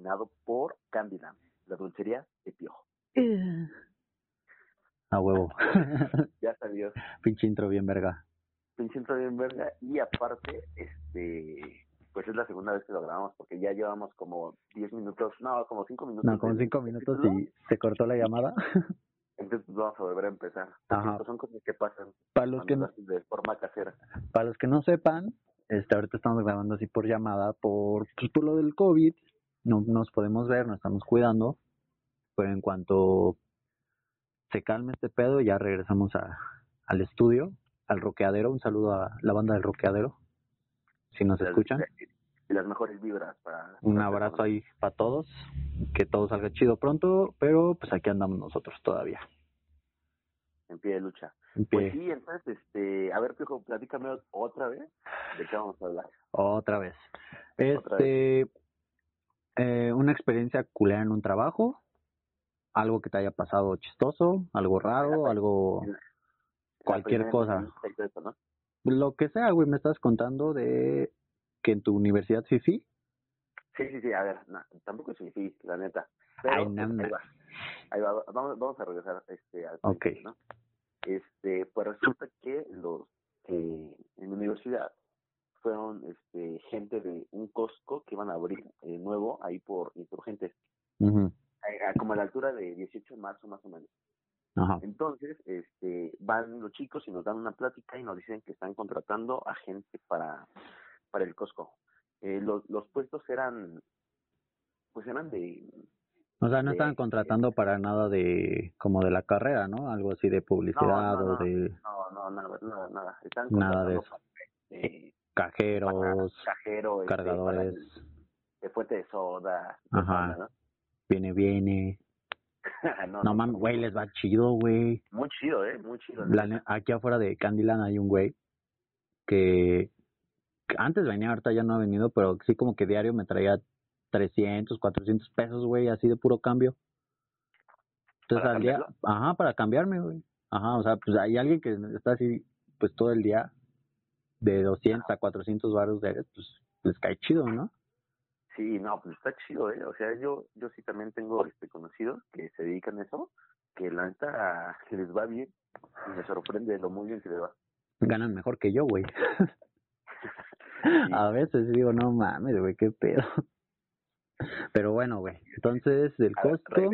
patrocinado por Candyland, la dulcería de Piojo. A huevo. ya salió. Pinche intro bien verga. Pinche intro bien verga. Y aparte, este, pues es la segunda vez que lo grabamos porque ya llevamos como 10 minutos, no, como 5 minutos. No, como 5 minutos y se cortó la llamada. Entonces vamos a volver a empezar. Ajá. Pues, son cosas que pasan Para los que no, de forma casera. para los que no sepan, este ahorita estamos grabando así por llamada por pues, por lo del COVID. No nos podemos ver, nos estamos cuidando. Pero en cuanto se calme este pedo, ya regresamos a, al estudio, al roqueadero. Un saludo a la banda del roqueadero. Si nos Las- escuchan. Y las mejores vibras para... Un abrazo ahí para todos. Que todo salga chido pronto, pero pues aquí andamos nosotros todavía. En pie de lucha. En Pues sí, entonces, este, a ver, Piojo, platícame otra vez de qué vamos a hablar. Otra vez. Otra Este, eh, una experiencia culera en un trabajo, algo que te haya pasado chistoso, algo raro, algo, La cualquier cosa. Lo que sea, güey, me estás contando de que en tu universidad fifi, Sí, sí, sí, a ver, no, tampoco es difícil, la neta. Pero, Ay, no, no. ahí va. Ahí va, vamos, vamos a regresar este, al Ok. principio, ¿no? Este, pues resulta que los que en la universidad fueron este, gente de un Costco que iban a abrir eh, nuevo ahí por Insurgentes, Ujú, a- a- como a la altura de 18 de marzo más o menos. Entonces, este, van los chicos y nos dan una plática y nos dicen que están contratando a gente para, para el Costco. Eh, los, los puestos eran, pues eran de, o sea, no de- estaban contratando para nada de, como de la carrera, ¿no? Algo así de publicidad No, no, o de no, no, nada, nada, nada. Están Nada de contratando para, eh, cajeros, cajero, este, cargadores, para de fuente de soda, Ajá. ¿no? viene, viene. no, No mames, güey, les va chido, güey. Muy chido, eh, muy chido. La aquí afuera de Candyland hay un güey que, antes venía, ahorita ya no ha venido, pero sí como que diario me traía 300, 400 pesos, güey, así de puro cambio. Entonces ¿Para al día, ajá, para cambiarme, güey. Ajá, o sea, pues hay alguien que está así, pues todo el día, de 200 a 400 baros de pues les cae chido, ¿no? Sí, no, pues está chido, ¿eh? O sea, yo yo sí también tengo este conocidos que se dedican a eso, que la neta les va bien y me sorprende lo muy bien que les va. Ganan mejor que yo, güey. A veces digo, no mames, güey, qué pedo. Pero bueno, güey, entonces el A ver, costo,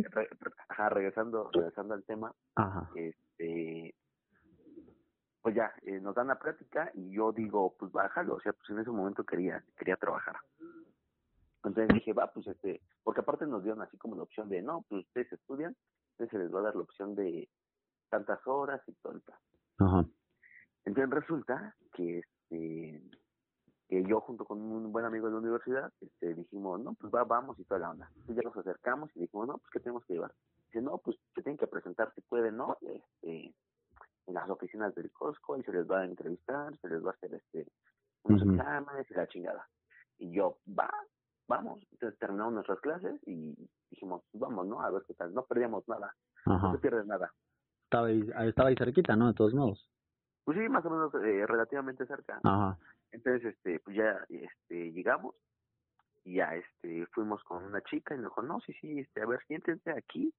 ajá, regresando, regresando al tema, ajá, este, pues ya, eh, nos dan la plática y yo digo, pues bájalo, o sea, pues en ese momento quería, quería trabajar. Entonces dije, va, pues este, porque aparte nos dieron así como la opción de, no, pues ustedes estudian, entonces se les va a dar la opción de tantas horas y todo el plan. ajá, Entonces resulta que este que yo junto con un buen amigo de la universidad este dijimos, no, pues va, vamos y toda la onda. Entonces ya nos acercamos y dijimos, no, pues ¿qué tenemos que llevar? Dice, no, pues se tienen que presentar si pueden, ¿no? Este, en las oficinas del Costco y se les va a entrevistar, se les va a hacer este unos Ujú. exámenes y la chingada. Y yo, va, vamos. Entonces terminamos nuestras clases y dijimos, vamos, ¿no? A ver qué tal. No perdíamos nada, no se pierde nada. Estaba ahí, estaba ahí cerquita, ¿no? De todos modos. Pues sí, más o menos eh, relativamente cerca. Ajá, Entonces, este, pues ya, este, llegamos y ya, este, fuimos con una chica y nos dijo, no, sí, sí, este, a ver, siéntense aquí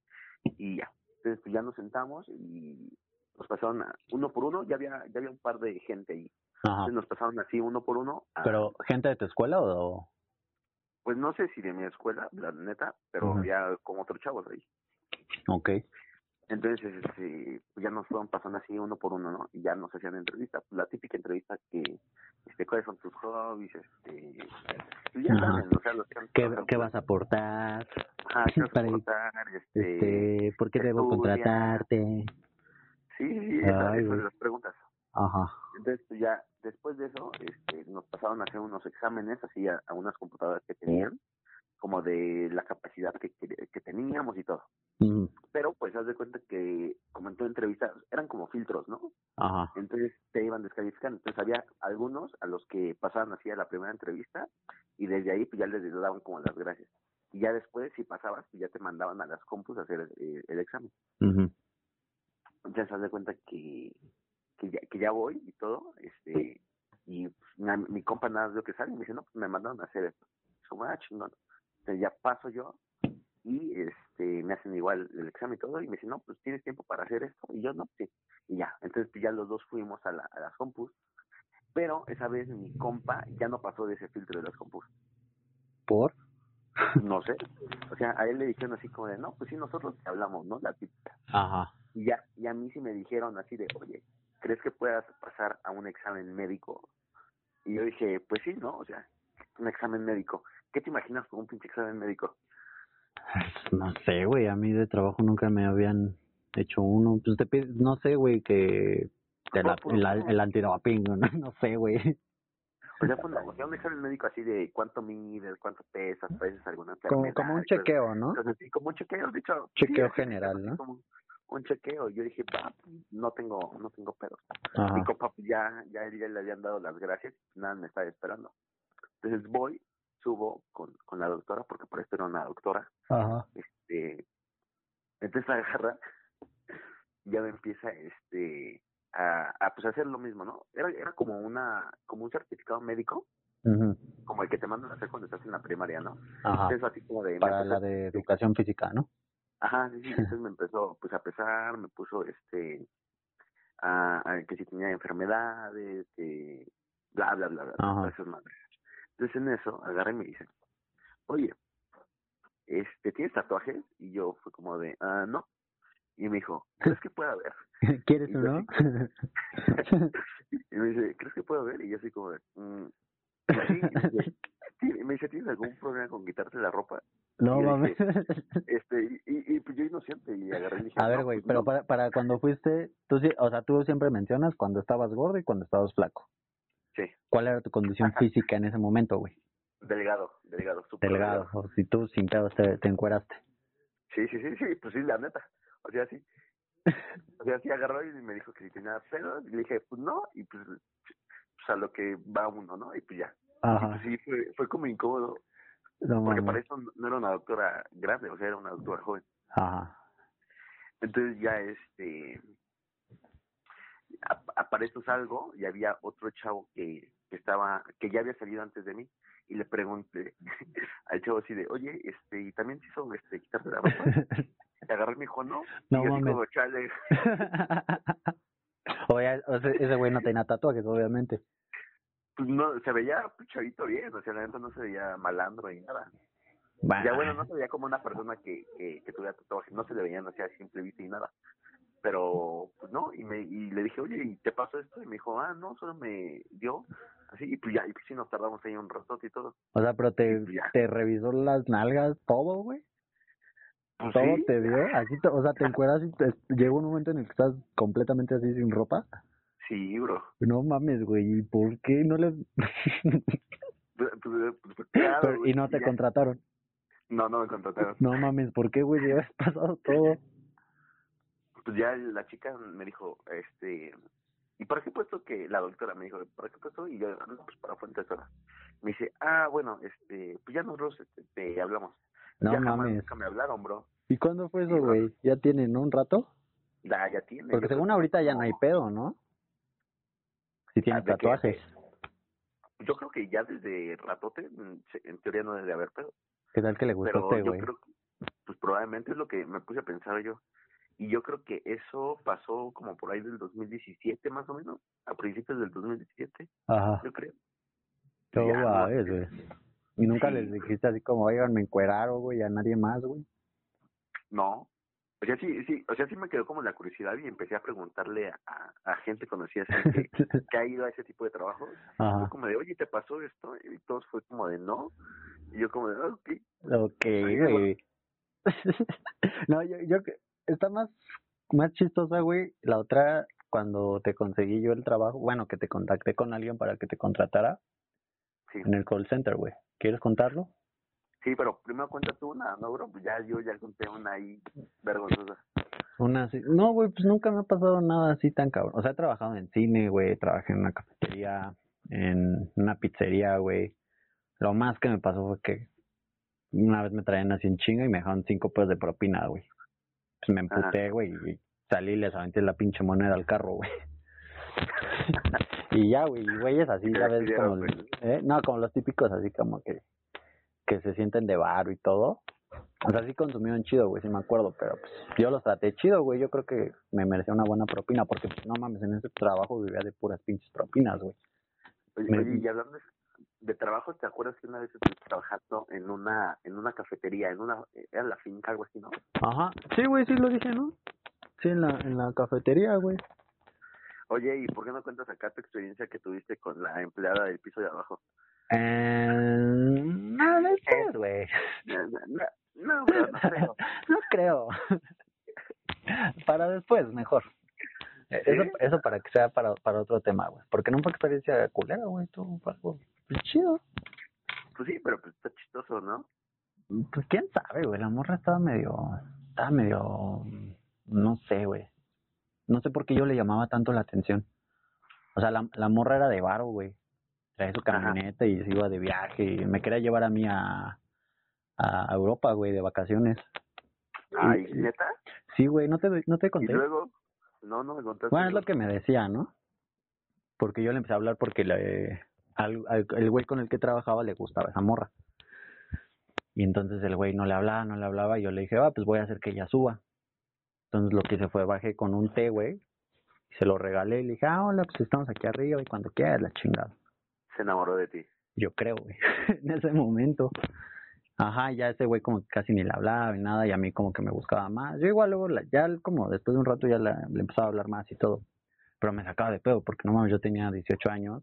y ya. Entonces, pues ya nos sentamos y nos pasaron a- uno por uno, ya había, ya había un par de gente ahí. ajá. Entonces nos pasaron así uno por uno. a- Pero, ¿gente de tu escuela o...? pues no sé si de mi escuela, la neta, pero había como otros chavos ahí. Ok, Entonces, este, pues ya nos fueron pasando así uno por uno, ¿no? Y ya nos hacían entrevista, la típica entrevista que, este, cuáles son tus hobbies, este, y ya saben, o sea, los que ¿qué, qué vas a aportar? Ajá, ¿qué vas a aportar? Este, Este, ¿por qué debo estudia. contratarte? Sí, sí, esa- Ay, esas güey. las preguntas. Ajá, Entonces, pues ya, después de eso, este, nos pasaron a hacer unos exámenes así a, a unas computadoras que tenían, como de la capacidad que, que, que teníamos y todo. Pero, pues, haz de cuenta que, como en toda entrevista, eran como filtros, ¿no? ajá, Entonces te iban descalificando. Entonces había algunos a los que pasaban así a la primera entrevista y desde ahí pues ya les daban como las gracias. Y ya después, si pasabas, pues ya te mandaban a las compus a hacer eh, el examen. ujú, Entonces haz de cuenta que, que, ya, que ya voy y todo, este y pues, mi compa nada de lo que sale y me dice, no, pues me mandaron a hacer esto. Dijo, ah, chingón. Entonces ya paso yo y este me hacen igual el examen y todo y me dicen, no, pues tienes tiempo para hacer esto y yo no, sí. Y ya, entonces pues, ya los dos fuimos a, la, a las compus, pero esa vez mi compa ya no pasó de ese filtro de las compus. ¿Por? No sé, o sea, a él le dijeron así como de, no, pues sí, nosotros te hablamos, ¿no? La típica. Ajá. Y ya, y a mí sí me dijeron así de, oye, ¿crees que puedas pasar a un examen médico? Y yo dije, pues sí, ¿no? O sea, un examen médico. ¿Qué te imaginas con un pinche examen médico? No sé, güey, a mí de trabajo nunca me habían hecho uno. Pues te pide- no sé, güey, que de la- Puro- el, antidoping, no, no sé, güey. O sea, pues, o sea, un examen médico así de cuánto mides, cuánto pesas, padeces alguna Como, enfermedad. como un y cosas- chequeo, ¿no? como un chequeo, de hecho. Chequeo general, ¿no? Como un chequeo. Yo dije, pa, no tengo, no tengo pedos. Compa pues, ya, ya, ya le habían dado las gracias, nada me estaba esperando. Entonces voy, subo con, con la doctora, porque por esto era una doctora, Ajá. este, entonces agarra, ya me empieza, este, a, a pues hacer lo mismo, ¿no? Era, era como una, como un certificado médico, como el que te mandan a hacer cuando estás en la primaria, ¿no? Ajá. Entonces así como de... Para la de educación física, ¿no? Ajá, sí, sí, entonces me empezó pues a pesar, me puso este, a, a que si tenía enfermedades, que bla, bla, bla, bla, todas esas madres. Entonces en eso agarra y me dice, oye, este, ¿tienes tatuajes? Y yo fue como de, ah, no. Y me dijo, ¿crees que pueda ver? ¿Quieres Y yo uno? y me dice, ¿crees que puedo ver? Y yo así como de, mm, "Sí", y me dice, ¿tienes algún problema con quitarte la ropa? No mames. Este, y, y, pues yo inocente y agarré y dije, A ver, "No, güey, pues pero no". para, para cuando fuiste, tú, o sea, tú siempre mencionas cuando estabas gordo y cuando estabas flaco. Sí, ¿Cuál era tu condición Ajá. física en ese momento, güey? delgado, delgado, súper Delgado. O si tú sin pedos te, te encueraste. Sí, sí, sí, sí, pues sí, la neta. O sea, sí. O sea, sí agarró y me dijo que si tenía pedos. Y le dije, pues no, y pues, pues a lo que va uno, ¿no? Y pues ya. Y Ajá. pues sí, fue, fue como incómodo, No porque para eso no era una doctora grande, o sea, era una doctora joven. Ajá. Entonces ya, este, para esto salgo y había otro chavo que, que estaba, que ya había salido antes de mí y le pregunté al chavo así de, oye, este, ¿y también se hizo este, quitarte la ropa? Y agarró y me dijo, no. No y yo como, chale. Oye, o sea, ese güey no tenía tatuajes, obviamente. Pues no, se veía pues, chavito bien, o sea, la neta no se veía malandro ni nada. Ya bueno, no se veía como una persona que, que, que tuviera tatuajes, no se le veían así a simple vista y nada. Pero, pues no, y me y le dije, oye, ¿y te pasó esto? Y me dijo, ah, no, solo me dio, así, y pues ya, y pues sí nos tardamos ahí un ratote y todo. O sea, pero te, Ya. te revisó las nalgas, todo, güey. Pues Todo sí, te dio. Así, te- o sea, te encueras y te, llegó un momento en el que estás completamente así sin ropa. Sí, bro. No mames, güey. ¿Y por qué no le.? Pues, claro, Pero- güey, y no te ya. contrataron. No, no me contrataron. No mames, ¿por qué, güey? Ya habías pasado todo. Pues ya la chica me dijo, este, ¿y para qué puesto que la doctora me dijo, ¿para qué puesto? Y yo, no, pues para fuentes horas. Me dice, ah, bueno, este, pues ya nosotros este, te hablamos. No ya jamás mames. nunca me hablaron, bro. ¿Y cuándo fue eso, güey? ¿Ya tienen un rato? Ya, ya tiene. Porque según ahorita ya no hay pedo, ¿no? Si ¿de qué? tatuajes. como- Yo creo que ya desde ratote, mm, en teoría no debe de haber pedo. ¿Qué tal que le gustó a Pero güey? creo que, pues probablemente es lo que me puse a pensar yo. Y yo creo que eso pasó como por ahí del 2017, más o menos, a principios del 2017, Ajá. yo creo. Todo va, ¿ves, güey? Y nunca Sí. les dijiste así como, oigan, me encueraron, güey, a nadie más, güey. No. O sea, sí, sí, o sea, sí me quedó como la curiosidad y empecé a preguntarle a, a, gente conocida que, que ha ido a ese tipo de trabajos. Fue como de, oye, ¿te pasó esto? Y todos fue como de, no. Y yo como de, "Ah, ok. Ok, Ahí güey. no, yo, yo, que- está más, más chistosa, güey, la otra, cuando te conseguí yo el trabajo, bueno, que te contacté con alguien para que te contratara Sí, en el call center, güey. ¿Quieres contarlo? Sí, pero primero cuenta tú una, ¿no, bro? Pues ya yo ya conté una ahí vergonzosa. Una así. No, güey, pues nunca me ha pasado nada así tan cabrón. O sea, he trabajado en cine, güey, trabajé en una cafetería, en una pizzería, güey. Lo más que me pasó fue que una vez me traían así en chinga y me dejaron cinco pesos de propina, güey. Pues me emputé, güey, y salí y les aventé la pinche moneda al carro, güey. y ya, güey, y güeyes así, ya ves, como. ¿eh? No, como los típicos, así como que que se sienten de bar y todo. O sea, sí consumieron chido, güey, sí me acuerdo, pero pues yo los traté chido, güey. Yo creo que me merecía una buena propina porque, pues, no mames, en ese trabajo vivía de puras pinches propinas, güey. Oye, Me- oye, y hablando de, de trabajo, ¿te acuerdas que una vez estuviste trabajando en una en una cafetería, en una era la finca algo así, ¿no? Ajá, sí, güey, sí lo dije, ¿no? Sí, en la, en la cafetería, güey. Oye, ¿y por qué no cuentas acá tu experiencia que tuviste con la empleada del piso de abajo? Eh, no, después, güey. No, no, no, no creo. No creo. para después, mejor. Eh, Eso, eso para que sea para, para otro tema, güey. Porque no fue experiencia culera, güey. Tú algo pues, chido. Pues sí, pero pues está chistoso, ¿no? Pues quién sabe, güey. La morra estaba medio. Estaba medio. No sé, güey. No sé por qué yo le llamaba tanto la atención. O sea, la, la morra era de varo, güey. Traía su Ajá. camioneta y se iba de viaje. Y me quería llevar a mí a, a Europa, güey, de vacaciones. Ay, Y- ¿neta? Sí, güey, no te, no te Y conté. luego, no, no me contaste. Bueno, es lo que me decía, ¿no? Porque yo le empecé a hablar porque le, al, al- el güey con el que trabajaba le gustaba esa morra. Y entonces el güey no le hablaba, no le hablaba, y yo le dije, ah, pues voy a hacer que ella suba. Entonces lo que hice fue bajé con un té, güey, y se lo regalé, y le dije, ah, hola, pues estamos aquí arriba, y cuando quieras, la chingada. Se enamoró de ti. Yo creo, güey, en ese momento. Ajá, ya ese güey como que casi ni le hablaba y nada, y a mí como que me buscaba más. Yo igual luego, la- ya como después de un rato ya la- le empezaba a hablar más y todo. Pero me sacaba de pedo porque no mames, yo tenía 18 años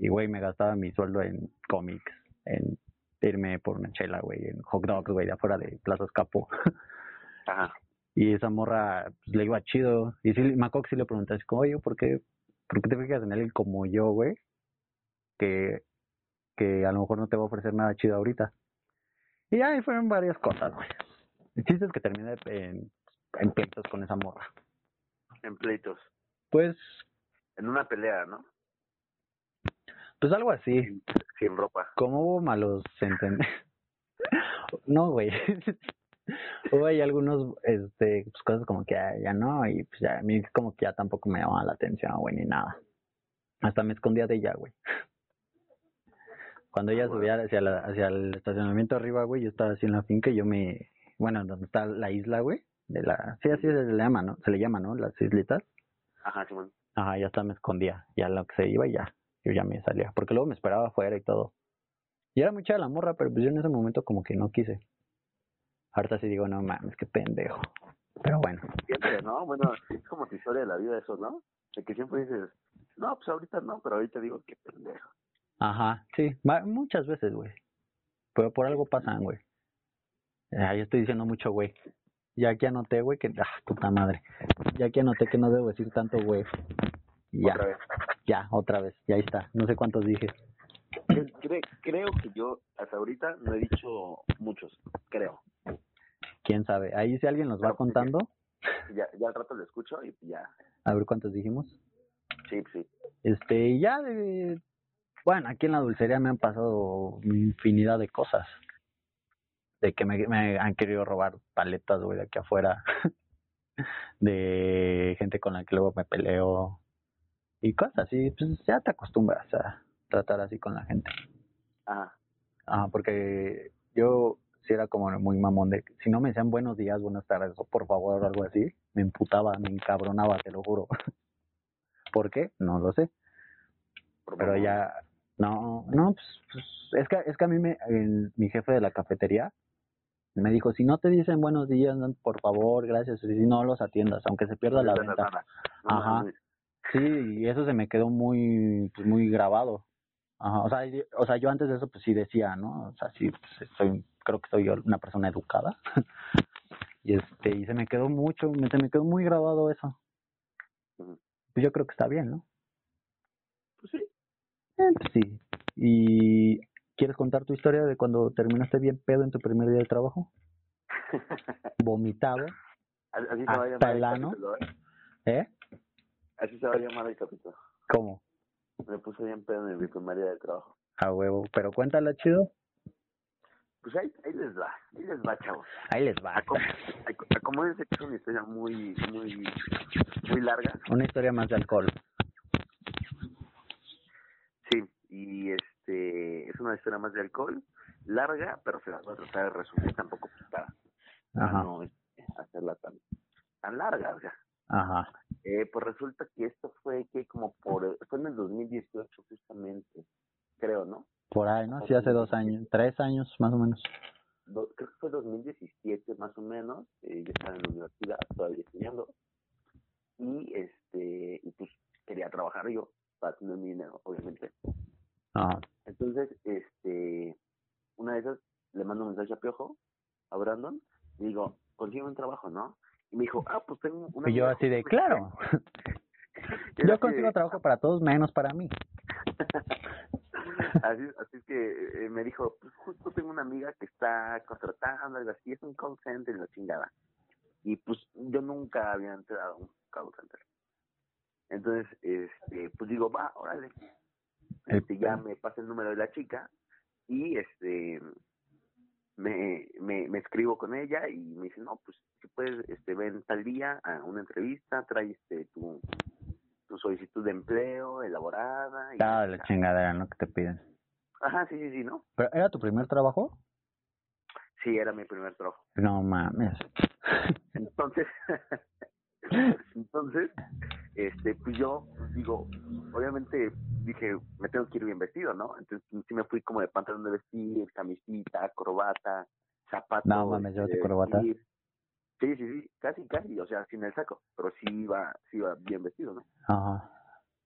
y güey me gastaba mi sueldo en cómics, en irme por una chela, güey, en hot dogs, güey, de afuera de Plaza Escapo. Ajá. y esa morra pues, le iba chido. Y sí, que sí le pregunté así como, oye, ¿por qué, ¿por qué te fijas en alguien como yo, güey? Que, que a lo mejor no te va a ofrecer nada chido ahorita. Y ahí fueron varias cosas, güey. El chiste es que terminé en, en pleitos con esa morra. En pleitos. Pues, En una pelea, ¿no? pues algo así. Sin, sin ropa. Como hubo malos entendidos. no, güey. hubo ahí algunos, este, pues cosas como que ya, ya no, y pues ya a mí como que ya tampoco me llamaba la atención, güey, ni nada. Hasta me escondía de ella, güey. Cuando ella Bueno. subía hacia, la, hacia el estacionamiento arriba, güey, yo estaba así en la finca y yo me, bueno, donde está la isla, güey, de la, sí, así se le llama, ¿no? Se le llama, ¿no? Las islitas. Ajá, Simón. Ajá, ya hasta me escondía. Ya lo que se iba y ya. Yo ya me salía. Porque luego me esperaba afuera y todo. Y era muy chida la morra, pero pues yo en ese momento como que no quise. Ahorita sí digo, no mames, qué pendejo. Pero bueno. Siempre, ¿no? Bueno, es como tu historia de la vida eso, ¿no? De que siempre dices, no, pues ahorita no, pero ahorita digo, qué pendejo. Ajá, sí. va- muchas veces, güey. Pero por algo pasan, güey. Ah, yo estoy diciendo mucho, güey. Ya aquí anoté, güey, que... Ah, puta madre. Ya aquí anoté que no debo decir tanto, güey. Ya, Otra vez. ya, otra vez. Ya ahí está. No sé cuántos dije. Cre- cre- creo que yo hasta ahorita no he dicho muchos, creo. ¿Quién sabe? Ahí si alguien nos va Pero, contando, Ya, ya al rato lo escucho y ya, a ver cuántos dijimos. sí, sí. Este, y ya de... Bueno, aquí en la dulcería me han pasado infinidad de cosas. De que me, me han querido robar paletas, güey, de aquí afuera. de gente con la que luego me peleo. Y cosas así, pues ya te acostumbras a tratar así con la gente. Ajá. Ajá, porque yo sí era como muy mamón de... Si no me decían buenos días, buenas tardes, o por favor, o algo así, me emputaba, me encabronaba, te lo juro. ¿Por qué? No lo sé. Pero ya, no, no, pues, pues, es que, es que a mí me, el- mi jefe de la cafetería me dijo, si no te dicen buenos días, por favor, gracias, y si no los atiendas, aunque se pierda la venta. no, Ajá. Sí, y eso se me quedó muy, pues, muy grabado. Ajá, o sea, y- o sea, yo antes de eso, pues sí decía, ¿no? O sea, sí, pues, soy, creo que soy yo una persona educada. y este, y se me quedó mucho, me- se me quedó muy grabado eso. Pues yo creo que está bien, ¿no? Pues sí. Pues sí. ¿Y quieres contar tu historia de cuando terminaste bien pedo en tu primer día de trabajo? Vomitado, Así se va a Hasta llamar el el ano. capítulo, ¿eh? ¿eh? Así se va a llamar el capítulo. ¿Cómo? Me puse bien pedo en mi primer día de trabajo. A huevo. Pero cuéntala, chido. Pues ahí, ahí les va, ahí les va, chavos. Ahí les va. Acom- ac- Acomódense que es una historia muy, muy, muy larga. Una historia más de alcohol. Sí, y este es una historia más de alcohol. larga, pero se las voy a tratar de resumir tampoco para, para no este, hacerla tan, tan larga, o sea. Ajá. Eh, pues resulta que esto fue que como por, fue en el 2018 justamente, creo, ¿no? Por ahí, ¿no? Sí, hace dos años, tres años más o menos. creo que fue 2017 más o menos, eh, yo estaba en la universidad todavía estudiando y este, y pues quería trabajar yo para tener mi dinero, obviamente. Ajá. Entonces, este, una de esas le mando un mensaje a Piojo, a Brandon, y digo, consigo un trabajo, ¿no? Y me dijo, ah, pues tengo una... Y yo así de, claro. yo consigo trabajo para todos menos para mí. así, así es que eh, me dijo, pues justo tengo una amiga que está contratando algo así, es un call center y la chingada. Y pues yo nunca había entrado a un call center. Entonces, este, pues digo, va, órale. Este, ya me pasa el número de la chica y este me, me, me escribo con ella y me dice, no, pues si puedes, este, ven tal día a una entrevista, trae este, tu, tu solicitud de empleo elaborada. Y ah, la chingadera, ¿no? Que te piden. Ajá, sí, sí, sí, ¿no? ¿Pero era tu primer trabajo? Sí, era mi primer trabajo. No mames. Entonces, entonces, este, pues yo digo, obviamente dije, me tengo que ir bien vestido, ¿no? Entonces sí me fui como de pantalón de vestir, camisita, corbata, zapatos. No mames, yo corbata. Sí, sí, sí, casi, casi, o sea, sin el saco, pero sí iba, sí iba bien vestido, ¿no? Ajá.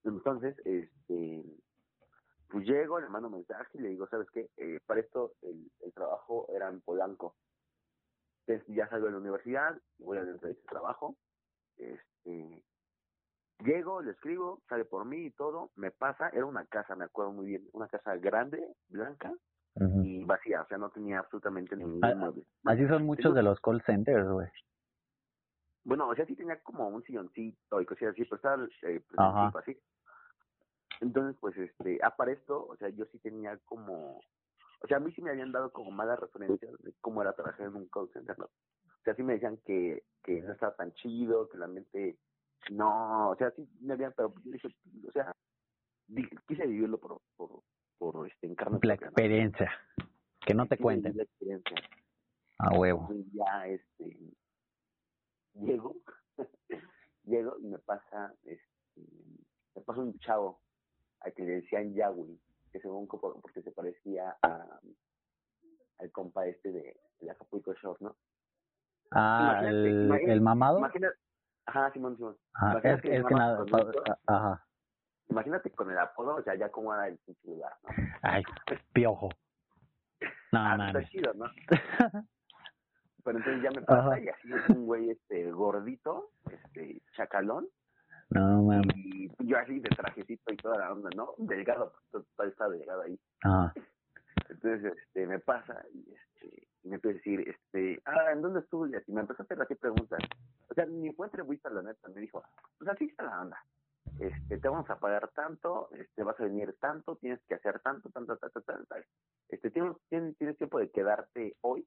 Entonces, este, pues llego, le mando un mensaje y le digo, ¿sabes qué? Eh, para esto el, el trabajo era en Polanco. Entonces ya salgo de la universidad, voy a la entrevista de trabajo, este, llego, le escribo, sale por mí y todo, me pasa, era una casa, me acuerdo muy bien, una casa grande, blanca y vacía, o sea, no tenía absolutamente ningún Ah, mueble. Así son muchos de los call centers, güey. Bueno, o sea, sí tenía como un silloncito y cosas así, pero estaba eh, pues, así. Entonces, pues, este, ah, para esto, o sea, yo sí tenía como, o sea, a mí sí me habían dado como malas referencias de cómo era trabajar en un call center, ¿no? Sí me decían que, que no estaba tan chido, que la mente, no, o sea, sí me habían, pero yo dije, o sea, di- quise vivirlo por, por, por este, en carne La propia, ¿no? experiencia. Que no te cuenten. la experiencia. A huevo. Entonces ya este llego llego y me pasa este me pasa un chavo al que le decían Yahweh que según porque se parecía a al compa este de, de Acapulco Shore ¿no? Ah, Imagínate, el, imagínate- el mamado. imagina ajá Simón Simón Ajá, imagínate es, que es que nada Ajá. imagínate con el apodo o sea ya cómo era el pinche lugar ¿no? Ay, piojo. No, Ah, está chido ¿no? pero entonces ya me pasa Ajá. y así es un güey este gordito este chacalón No mames. y yo así de trajecito y toda la onda, ¿no? Delgado, pues, todavía está delgado ahí. Ajá. Entonces, este, me pasa y, este, me empieza a decir, este, ah, ¿en dónde estudias? Y me empezó a hacer así preguntas. O sea, ni fue entrevista, la neta. Me dijo, pues así está la onda. Este, te vamos a pagar tanto, este, vas a venir tanto, tienes que hacer tanto, tanto, tanto, tanto, tanto. Este, tienes, tienes, tiempo de quedarte hoy.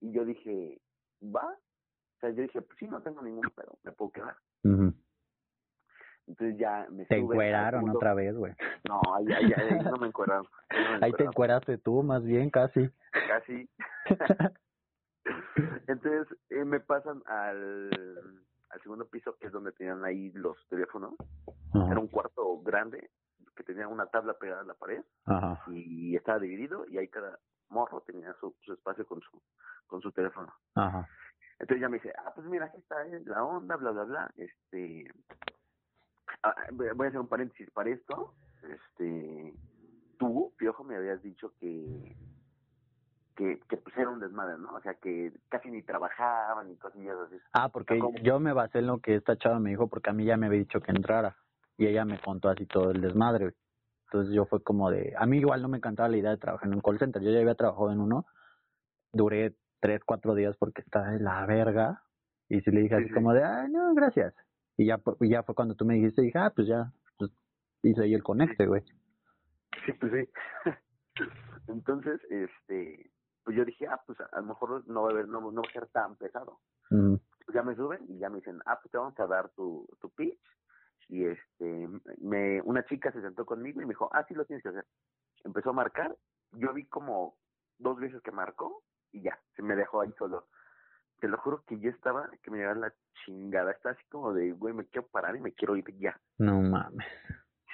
Y yo dije, ¿va? O sea, yo dije, pues sí, no tengo ningún pedo, me puedo quedar. Ujú. Entonces ya me Te encueraron otra vez, güey. No, ahí, ahí, ahí no me encueraron. Ahí, no me Ahí te encueraste tú, más bien, casi. Casi. Entonces eh, me pasan al, al segundo piso, que es donde tenían ahí los teléfonos. Ajá. Era un cuarto grande que tenía una tabla pegada a la pared Ajá. y estaba dividido y ahí cada morro tenía su, su espacio con su con su teléfono. Ajá. Entonces ya me dice, ah, pues mira, aquí está eh, la onda, bla, bla, bla. Este, ah, voy voy a hacer un paréntesis para esto. Este, tú, Piojo, me habías dicho que, que, que pues era un desmadre, ¿no? O sea, que casi ni trabajaban ni cosillas así. Ah, porque ¿Cómo? yo me basé en lo que esta chava me dijo, porque a mí ya me había dicho que entrara. Y ella me contó así todo el desmadre. güey. Entonces yo fue como de... A mí igual no me encantaba la idea de trabajar en un call center. Yo ya había trabajado en uno. Duré tres, cuatro días porque estaba de la verga. Y sí le dije Sí, así sí. como de, ah, no, gracias. Y ya, ya fue cuando tú me dijiste, dije, ah, pues ya, pues hice ahí el conecte, güey. Sí, pues sí. Entonces, este, pues yo dije, ah, pues a, lo mejor no va a haber, no, no va a ser tan pesado. Ujú. Pues ya me suben y ya me dicen, ah, pues te vamos a dar tu, tu pitch. Y este, me, una chica se sentó conmigo y me dijo, ah, sí lo tienes que hacer. Empezó a marcar, yo vi como dos veces que marcó y ya, se me dejó ahí solo. Te lo juro que yo estaba, que me llevaba la chingada. Está así como de, güey, me quiero parar y me quiero ir ya. No mames.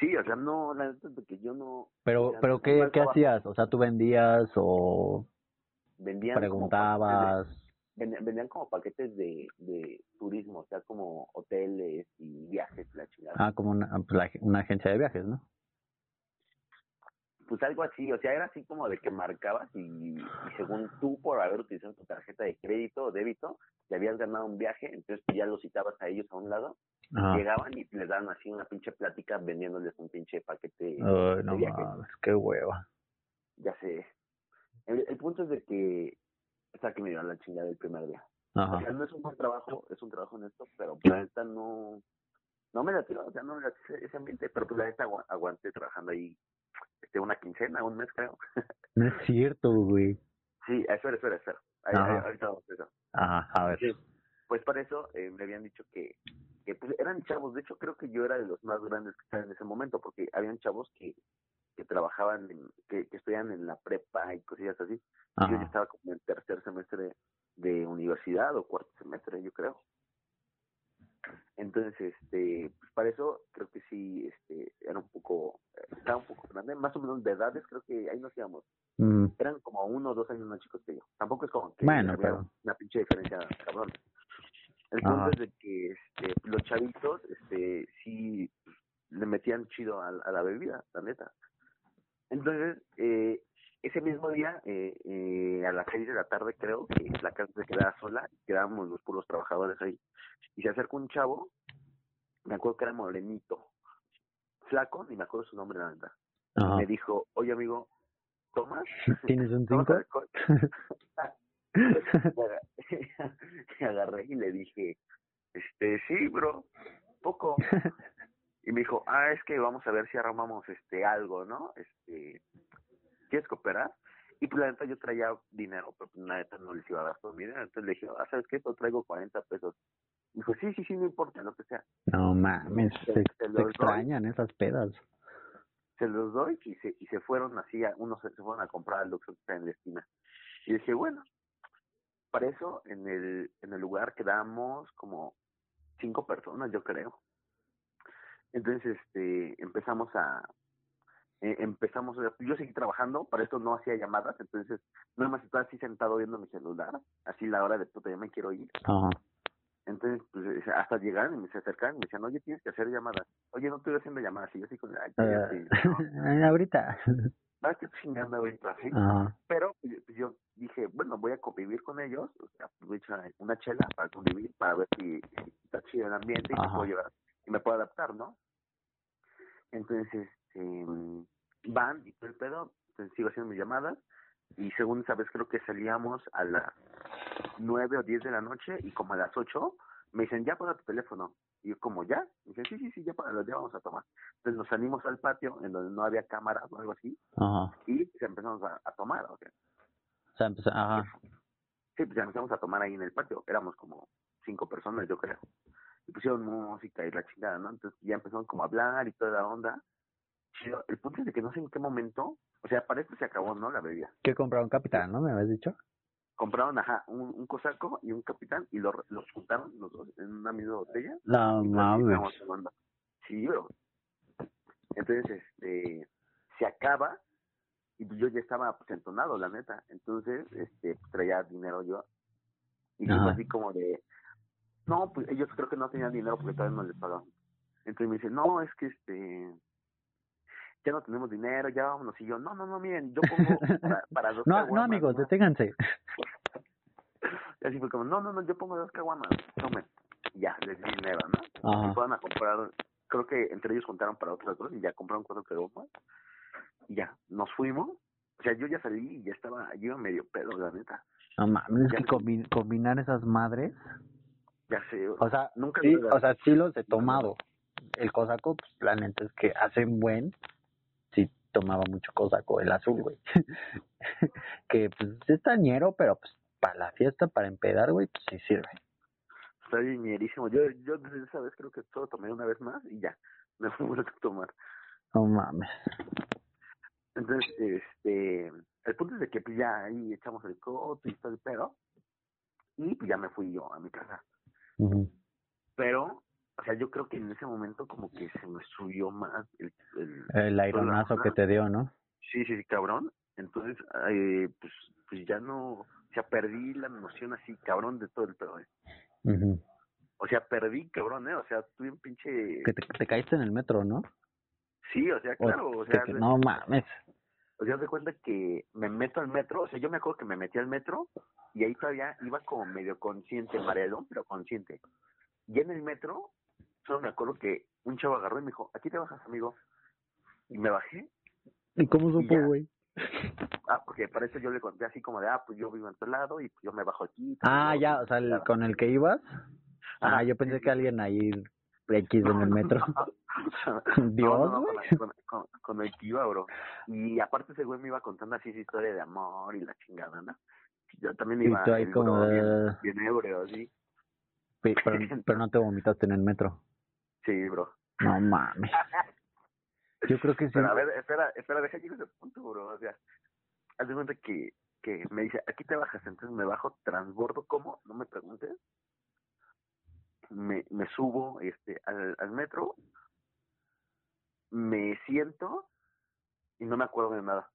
Sí, o sea, no, la neta es que yo no... Pero, o sea, pero no ¿qué, qué hacías? O sea, tú vendías o Vendían preguntabas. vendían, vendían como paquetes de, de turismo, o sea, como hoteles y viajes, la chingada. Ah, como una, pues, una agencia de viajes, ¿no? Pues algo así, o sea, era así como de que marcabas y, y según tú, por haber utilizado tu tarjeta de crédito o débito, te habías ganado un viaje, entonces tú ya los citabas a ellos a un lado, llegaban y les daban así una pinche plática vendiéndoles un pinche paquete. Ay, no viaje. mames, qué hueva. Ya sé. El, el punto es de que, o sea, que me dio la chingada el primer día. O Ajá. sea, no es un buen trabajo, es un trabajo honesto, pero la neta no, no me la tiró, o sea, no me la ese ambiente, pero pues la neta agu- aguanté trabajando ahí este, una quincena, un mes creo. No es cierto, güey. sí, espera, espera, espera. Ahí, Ajá. ahí- ahorita vamos a eso. Ajá, a ver. Sí. Pues para eso eh, me habían dicho que, que pues, eran chavos, de hecho creo que yo era de los más grandes que estaban en ese momento, porque habían chavos que, que trabajaban, en, que, que estudian en la prepa y cosillas así. Y Yo ya Ajá. estaba como en tercer semestre de universidad o cuarto semestre, yo creo. Entonces, este, pues para eso creo que sí, este, era un poco, estaba un poco grande, más o menos de edades, creo que ahí nos íbamos. Mm, Eran como uno o dos años más chicos que yo. Tampoco es como que Bueno, había pero- una pinche diferencia cabrón. El punto Ajá. es de que este, los chavitos, este, sí le metían chido a, a la bebida, la neta. Entonces, eh, ese mismo día, eh, eh, a las seis de la tarde creo, que la casa se quedaba sola, quedábamos los puros trabajadores ahí. Y se acerca un chavo, me acuerdo que era morenito, flaco, ni me acuerdo su nombre, la. Ajá. Me dijo, oye amigo, ¿tomas? ¿Tienes un ¿Tomas 5? alcohol?" y agarré y le dije, este, sí, bro, poco. Y me dijo, ah, es que vamos a ver si armamos este algo, ¿no? Este, ¿quieres cooperar? Y pues la neta yo traía dinero, pero pues, la neta no les iba a dar todo mi dinero. Entonces le dije, ah, ¿sabes qué? Yo traigo 40 pesos. Dijo, sí, sí, sí, no importa, lo que sea. No mames, se, doy. extrañan esas pedas. Se los doy y se, y se fueron así, a- unos se, se fueron a comprar al Luxor que está en la esquina. Y dije, bueno, para eso en el, en el lugar quedamos como cinco personas, yo creo. Entonces, este, empezamos a, eh, empezamos, yo seguí trabajando, para esto no hacía llamadas, entonces nada más estaba así sentado viendo mi celular, así la hora de puta, ya me quiero ir. Ajá. Entonces, pues, eh, hasta llegaron y me se acercaron y me decían, oye, tienes que hacer llamadas. Oye, no estoy haciendo llamadas. Y yo así con, ay, Eh, no, ahorita. no, estoy chingando ahorita, así. Ajá. Pero pues, pues, yo dije, bueno, voy a convivir con ellos, o sea, voy a echar una chela para convivir, para ver si, está chido el ambiente y me puedo llevar, y me puedo adaptar, ¿no? Entonces, este, van y todo el pedo, entonces sigo haciendo mis llamadas, y según esa vez creo que salíamos a las nueve o diez de la noche, y como a las ocho, me dicen, ya paga tu teléfono. Y yo, como ya? Me dicen, sí, sí, sí, ya, para, ya vamos a tomar. Entonces nos salimos al patio, en donde no había cámaras o algo así, Ajá. y pues, empezamos a, a tomar, o sea, O sea, empezó, ajá. Sí, pues ya empezamos a tomar ahí en el patio. Éramos como cinco personas, yo creo. Y pusieron música y la chingada, ¿no? Entonces ya empezaron como a hablar y toda la onda. Chido. El punto es de que no sé en qué momento, o sea, para esto se acabó, ¿no? La bebida. ¿Qué compraron capitán, no? ¿Me habías dicho? Compraron, ajá, un, un cosaco y un capitán y los, los juntaron los dos en una misma botella. No mames. Sí, bro. Entonces, este, se acaba y pues yo ya estaba pues entonado, la neta. Entonces, este, pues, traía dinero yo. Y fue Ajá. así como de, no, pues ellos creo que no tenían dinero porque todavía no les pagaban. Entonces me dice, no, es que este, ya no tenemos dinero, ya vámonos. Y yo, no, no, no, miren, yo pongo para, para dos No, no amigos, ¿no? deténganse. Y así fue como, no, no, no, yo pongo dos caguamas, tomen. Ya, les di dinero, ¿no? Ajá. Y fueron a comprar, creo que entre ellos contaron para otras dos y ya compraron cuatro caguamas. Y ya, nos fuimos. O sea, yo ya salí y ya estaba, yo iba medio pedo, la neta. No mames, es que combi- combinar esas madres. Ya sé, O sea, nunca sí, o sea, sí los he tomado. El cosaco, pues la neta es que hacen buen. Tomaba mucho cosaco, el azul, güey. que pues es tañero, pero pues para la fiesta, para empedar, güey, pues sí sirve. Está bien mierísimo. Yo, yo desde esa vez creo que solo tomé una vez más y ya. Me fui a volver a tomar. No mames. Entonces, este, el punto es de que pues ya ahí echamos el coto y todo el pedo. Y pues ya me fui yo a mi casa. Pero, o sea, yo creo que en ese momento como que se me subió más el... el El aironazo que te dio, ¿no? Sí, sí, sí, cabrón. Entonces, eh, pues, pues ya no, o sea, perdí la noción así, cabrón, de todo el pedo. eh. O sea, perdí, cabrón, ¿eh? O sea, tuve un pinche... Que te, te caíste en el metro, ¿no? Sí, o sea, claro, o te sea, que- no mames. o sea, de cuenta que me meto al metro, o sea, yo me acuerdo que me metí al metro y ahí todavía iba como medio consciente, mareadón, pero consciente. Y en el metro, solo me acuerdo que un chavo agarró y me dijo, aquí te bajas, amigo. Y me bajé, ¿Y cómo supo, güey? ah, porque para eso yo le conté así como de, ah, pues yo vivo en tu lado y yo me bajo aquí. Ah, ya, o sea, el- con el que ibas. Ah, yo pensé sí. que alguien ahí X en el metro. Dios, no, no, no, güey. con, con, con, con el que iba, bro. Y aparte ese güey me iba contando así su historia de amor y la chingada, ¿no? Yo también Y iba tú ahí como bro, bien, bien ebrio, así. Pe- Pero, pero no te vomitaste en el metro. Sí, bro. No mames. Yo creo que sí. Pero a ver, espera, espera, deja llegar ese punto, bro. O sea, haz de cuenta que, que me dice, aquí te bajas, entonces me bajo, transbordo, ¿cómo? No me preguntes. Me, me subo este al, al metro, me siento y no me acuerdo de nada.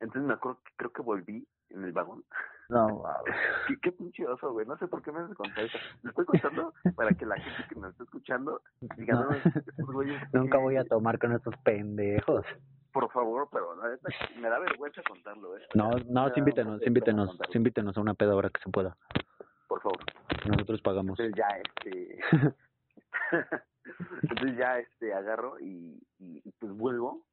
Entonces me acuerdo que creo que volví en el vagón. No. Qué, qué pinche oso, güey. No sé por qué me haces contar eso. Lo estoy contando para que la gente que me está escuchando diga, No. no, estos güeyes, Nunca ¿qué- voy a tomar con estos pendejos. por favor, pero la neta, me da vergüenza contarlo, ¿eh? No, no, sí invítenos, sí invítenos, sí invítenos a una peda ahora que se pueda. Por favor. Nosotros pagamos. Entonces ya, este... Entonces ya, este, agarro y, y, y, pues vuelvo,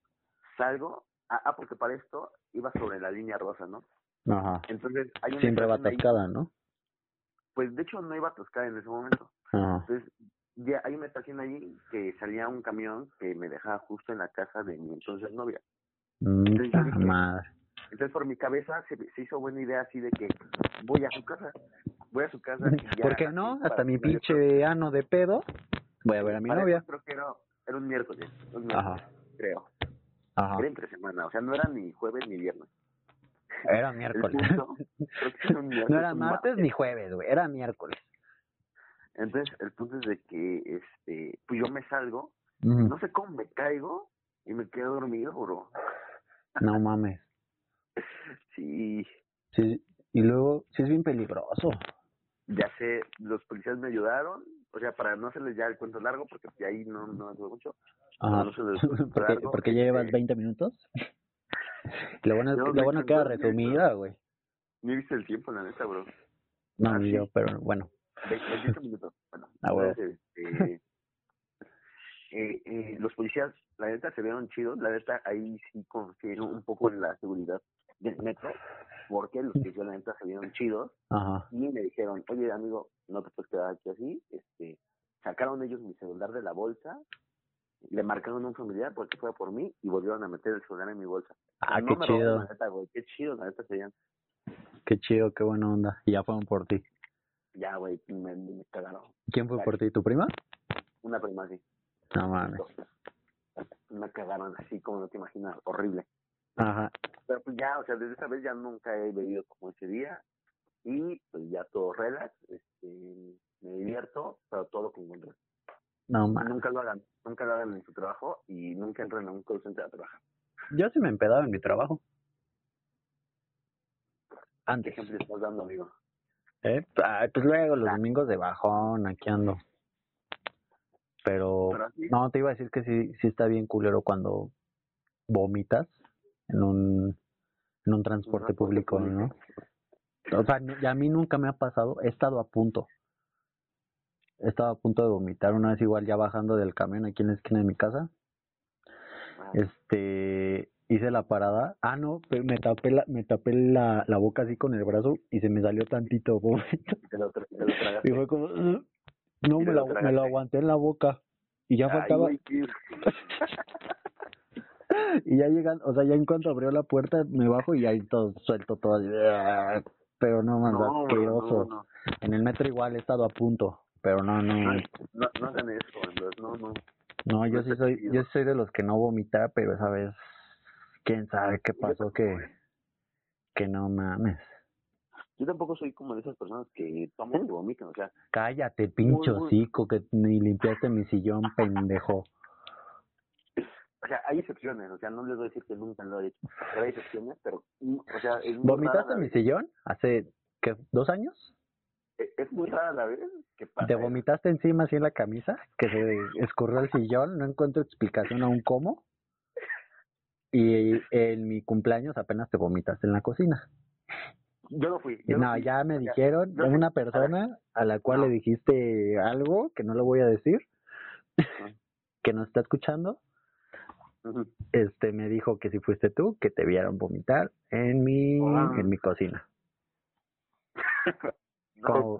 salgo. Ah, ah, porque para esto iba sobre la línea rosa, ¿no? Ajá. Entonces hay una Siempre va estación ahí- atascada, ¿no? Pues de hecho no iba a atascar en ese momento. Ajá. Entonces, ya hay una estación ahí que salía un camión que me dejaba justo en la casa de mi entonces novia. Puta madre. Entonces, por mi cabeza se, se hizo buena idea así de que voy a su casa. Voy a su casa. y ya, ¿Por qué no? Hasta mi pinche ano de pedo. Voy a ver a mi novia. Creo que era, era un miércoles, un miércoles, Ajá. creo. Ajá. Era entre semana, o sea, no era ni jueves ni viernes. Era miércoles. punto, era No era martes ni jueves, güey. Era miércoles. Entonces, el punto es de que, este, pues yo me salgo, no sé cómo me caigo y me quedo dormido, bro. No mames. Sí, Sí, y luego, sí es bien peligroso. ya sé, los policías me ayudaron, o sea, para no hacerles ya el cuento largo, porque ahí no, no mucho. Ajá. No se les- porque, algo, porque ya llevas este- 20 minutos. Lo bueno No, lo bueno no, queda resumida, güey. Ni viste el tiempo, la neta, bro. No, Ah, ni sí. yo, pero bueno. Ve- 28 minutos. Bueno, Ah, bueno. entonces, este, eh, eh, los policías, la neta, se vieron chidos. La neta, ahí sí confío un poco en la seguridad del metro, porque los policías, la neta, se vieron chidos. Ajá. Y me dijeron, oye, amigo, no te puedes quedar aquí así. este Sacaron ellos mi celular de la bolsa, le marcaron a un familiar porque fue por mí y volvieron a meter el celular en mi bolsa. Ah, No qué me chido. Neta, güey, qué chido, la neta, serían. Qué chido, qué buena onda. Y ya fueron por ti. Ya, güey, me, me cagaron. ¿Quién fue por ti? ¿Tu prima? Una prima así. No mames. Me cagaron así como no te imaginas, horrible. Ajá. Pero pues ya, o sea, desde esa vez ya nunca he bebido como ese día. Y pues ya todo relax, este, me divierto, pero todo lo que encuentro. No mames. Nunca lo hagan, nunca lo hagan en su trabajo y nunca entren a un call center a trabajar. Yo sí me empedaba en mi trabajo. ¿Qué Antes. ejemplo estás dando, amigo? ¿Eh? Pues luego los domingos de bajón, aquí ando. Pero, Pero así, no, te iba a decir que sí, sí está bien culero cuando vomitas en un, en un transporte transporte público, público. ¿no? O sea, a mí nunca me ha pasado, he estado a punto. He estado a punto de vomitar una vez igual ya bajando del camión aquí en la esquina de mi casa. ah, Este, hice la parada. Ah, no, pero me tapé la, me tapé la, la boca así con el brazo y se me salió tantito vómito. Y fue como, no, me, la, lo me tragaste. lo aguanté en la boca. Y ya Ay, faltaba, y ya llegan, o sea, ya en cuanto abrió la puerta, me bajo y ahí todo suelto todo. Pero no, más No, asqueroso. no, no. En el metro igual he estado a punto, pero no, no, No, no, no hagan eso, Andrés, no, no. no, yo sí soy, yo soy de los que no vomita, pero esa vez quién sabe qué pasó que, que no mames. Yo tampoco soy como de esas personas que toman y vomitan, o sea. Cállate, pincho hocico, que ni limpiaste mi sillón, pendejo. O sea, hay excepciones, o sea, no les voy a decir que nunca lo he hecho, pero hay excepciones, pero, o sea, ¿Vomitaste mi sillón hace, qué, dos años? Es es muy rara la vez que pasa. ¿Te vomitaste encima así en la camisa? Que se escurrió el sillón, no encuentro explicación aún cómo. Y en mi cumpleaños apenas te vomitaste en la cocina. Yo no fui. Yo no, No, fui. ya me dijeron, una persona a la cual no. le dijiste algo que no lo voy a decir, que nos está escuchando, este me dijo que si fuiste tú, que te vieron vomitar en mi, Ah. en mi cocina. No.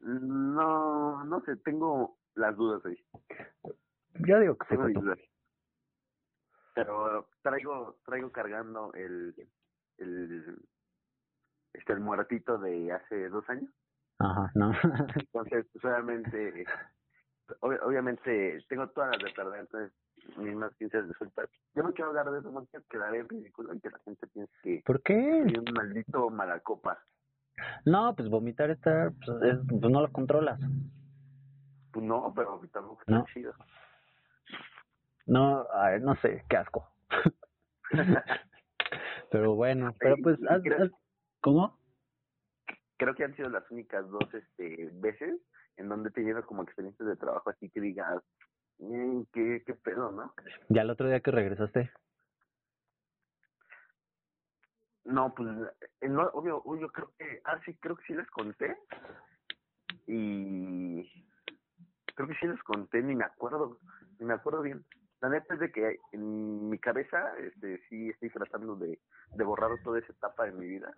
No, no sé, tengo las dudas ahí. Yo digo que Tengo dudas. Pero traigo, traigo cargando el, el, este, el muertito de hace dos años. Ajá, no. Entonces, solamente, ob- obviamente, tengo todas las de perder, entonces, mis más 15 de soltar. Yo no quiero hablar de eso, no quiero quedar en ridículo y que la gente piense que ¿Por qué? soy un maldito malacopa. No, pues vomitar está, pues, es- pues no lo controlas. Pues no, pero está No. chido. No, ay, no sé, qué asco. Pero bueno, pero pues, haz- ¿cómo? Creo que han sido las únicas dos este, veces en donde he tenido como experiencias de trabajo así que digas, "Mm, ¿qué, qué pedo, ¿no? Ya el otro día que regresaste. No, pues, eh, no, obvio, yo creo que, ah, sí, creo que sí les conté. Y creo que sí les conté, ni me acuerdo, ni me acuerdo bien. La neta es de que en mi cabeza, este, sí estoy tratando de, de borrar toda esa etapa de mi vida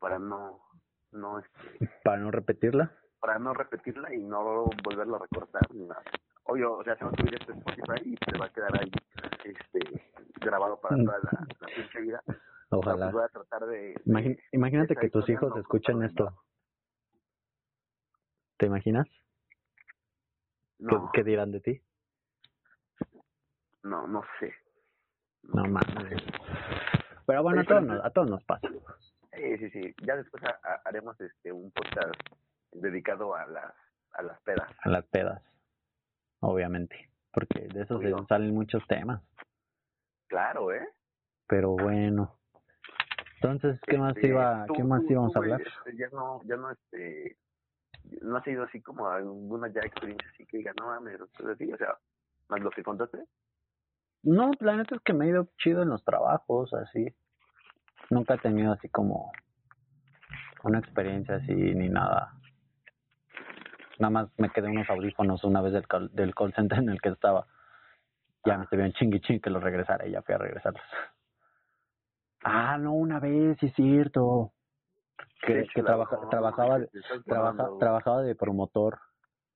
para no, no, este, Para no repetirla. para no repetirla y no volverla a recortar ni nada. Obvio, o sea, se va a subir este Spotify y se va a quedar ahí, este, grabado para toda la, la pinche vida. Ojalá. pues, voy a tratar de, de- Imagi- imagínate que tus hijos no escuchen esto. ¿Te imaginas? ¿Qué, No, qué dirán de ti? no, no sé. No mames. Pero bueno, a todos, nos, a todos nos pasa. Sí, sí, sí. Ya después ha- ha- haremos este un podcast dedicado a las a las pedas. A las pedas. Obviamente. Porque de eso se salen muchos temas. Claro, ¿eh? Pero bueno. Entonces, ¿qué más Este, iba, tú- qué más tú- íbamos tú, a hablar? este, ya no, ya no, este, no ha sido así como alguna ya experiencia así que diga, no mames, o así, o sea, más lo que contaste. No, la neta es que me he ido chido en los trabajos, así. Nunca he tenido así como una experiencia así ni nada. Nada más me quedé unos audífonos una vez del call, del call center en el que estaba. Ya me estuvieron chingui chingui que los regresara y ya fui a regresarlos. Ah, no, una vez, sí es cierto. Que, que trabaja, no, trabajaba, trabaja, trabajaba de promotor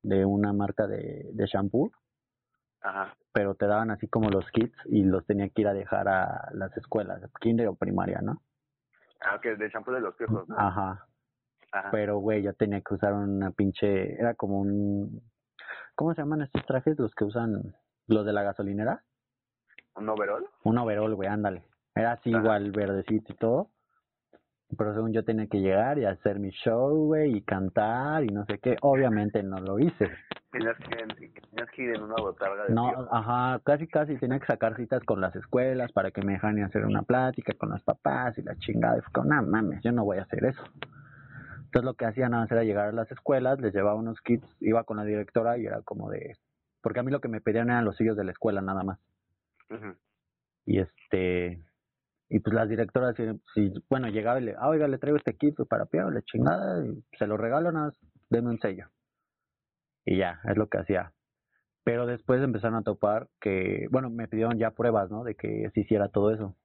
de una marca de, de shampoo Ajá. pero te daban así como los kits y los tenía que ir a dejar a las escuelas, kinder o primaria, ¿no? Ah, que de champú de los piojos, ¿no? Ajá. Ajá. Pero, güey, yo tenía que usar una pinche, era como un, ¿cómo se llaman estos trajes? Los que usan los de la gasolinera. ¿Un overall? Un overol, güey, ándale. Era así Ajá. igual, verdecito y todo. Pero según yo tenía que llegar y hacer mi show, güey, y cantar y no sé qué. Obviamente no lo hice. Tenías que, tenías que ir en una botarga de No, ajá, casi casi tenía que sacar citas con las escuelas para que me dejaran hacer una plática con los papás y la chingada. Y fue como, no mames, yo no voy a hacer eso. Entonces lo que hacía nada más era llegar a las escuelas, les llevaba unos kits, iba con la directora y era como de... Porque a mí lo que me pedían eran los sellos de la escuela nada más. Y este... Y pues las directoras, si, bueno, llegaba y le, ah, oiga, le traigo este kit para Pío, la chingada, y se lo regalo, nada más, deme un sello. Y ya, es lo que hacía. Pero después empezaron a topar que, bueno, me pidieron ya pruebas, ¿no? De que se hiciera todo eso.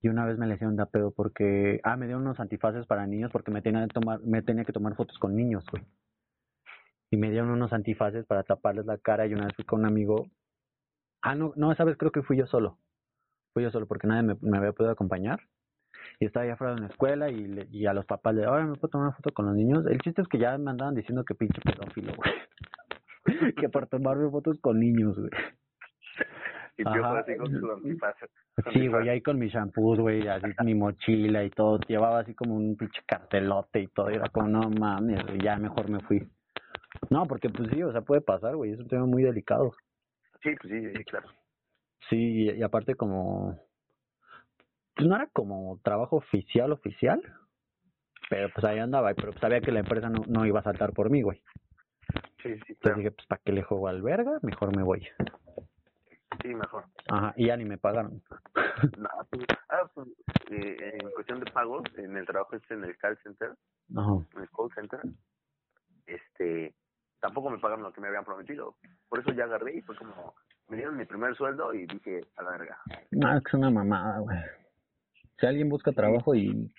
Y una vez me le hicieron de pedo porque, ah, me dieron unos antifaces para niños porque me tenía que tomar, me tenía que tomar fotos con niños, güey. Y me dieron unos antifaces para taparles la cara y una vez fui con un amigo. Ah, no, no, esa vez creo que fui yo solo. Fui yo solo porque nadie me, me había podido acompañar. Y estaba allá afuera de la escuela y, le- y a los papás le, ahora me puedo tomar una foto con los niños. El chiste es que ya me andaban diciendo que pinche pedófilo, güey. que por tomarme fotos con niños, güey. y Piojo así con su antifaz. Sí, güey, ahí con mi shampoo, güey, así mi mochila y todo, llevaba así como un pinche cartelote y todo, y era como, no mames, ya mejor me fui. No, porque pues sí, o sea, puede pasar, güey, es un tema muy delicado. Sí, pues sí, sí, claro. Sí, y, aparte como, pues no era como trabajo oficial, oficial, pero pues ahí andaba, pero sabía que la empresa no, no iba a saltar por mí, güey. Sí, sí, Entonces dije, pues, ¿para qué le juego al verga? Mejor me voy. Sí, mejor. Ajá, y ya ni me pagaron. No, pues, ah, pues, eh, en cuestión de pagos, en el trabajo este en el call center, Ajá. en el call center, este, tampoco me pagaron lo que me habían prometido. Por eso ya agarré y fue como, me dieron mi primer sueldo y dije, a la verga. No, es una mamada, güey. Si alguien busca trabajo y...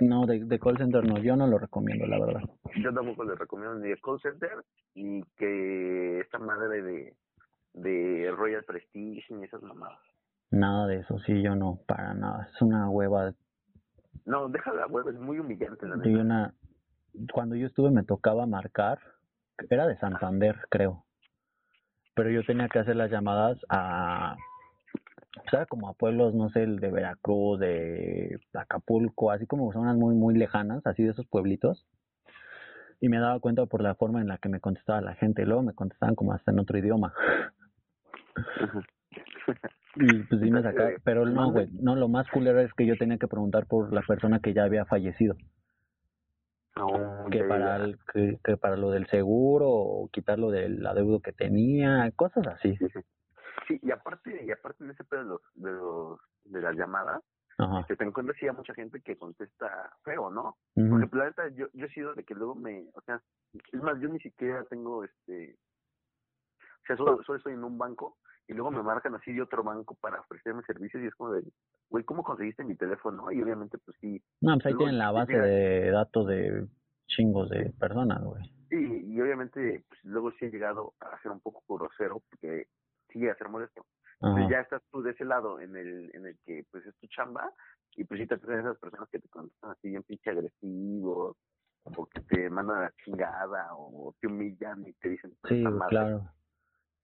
No, de, de call center no, yo no lo recomiendo, la verdad. Yo tampoco les recomiendo ni el call center ni que esta madre de, de Royal Prestige ni esas mamadas. Nada de eso, sí, yo no, para nada. Es una hueva. No, deja la web, es muy humillante la una... Cuando yo estuve me tocaba marcar, era de Santander, creo. Pero yo tenía que hacer las llamadas a... O sea, como a pueblos, no sé, el de Veracruz, de Acapulco, así como zonas muy, muy lejanas, así de esos pueblitos. Y me daba cuenta por la forma en la que me contestaba la gente. Luego me contestaban como hasta en otro idioma. Y pues sí me sacaba, pero no, güey, no, lo más culero es que yo tenía que preguntar por la persona que ya había fallecido, Que para el, que, que para lo del seguro o quitarlo del adeudo que tenía, cosas así. Sí, sí. Sí, y aparte, y aparte de ese pedo de los, de los, de las llamadas, Ajá. que te encuentras sí a mucha gente que contesta feo, ¿no? Porque la neta, yo, yo he sido de que luego me, o sea, es más, yo ni siquiera tengo este, o sea, solo, solo estoy en un banco y luego me marcan así de otro banco para ofrecerme servicios y es como de, güey, ¿cómo conseguiste mi teléfono? Y obviamente, pues sí, No, pues ahí tienen la base de datos de chingos de personas, güey. sí, y obviamente, pues luego sí he llegado a ser un poco grosero porque sí a ser molesto. Ajá. Pues ya estás tú de ese lado en el, en el que pues es tu chamba y pues sí te traen esas personas que te contestan así bien pinche agresivos o que te mandan a la chingada o te humillan y te dicen Sí, claro.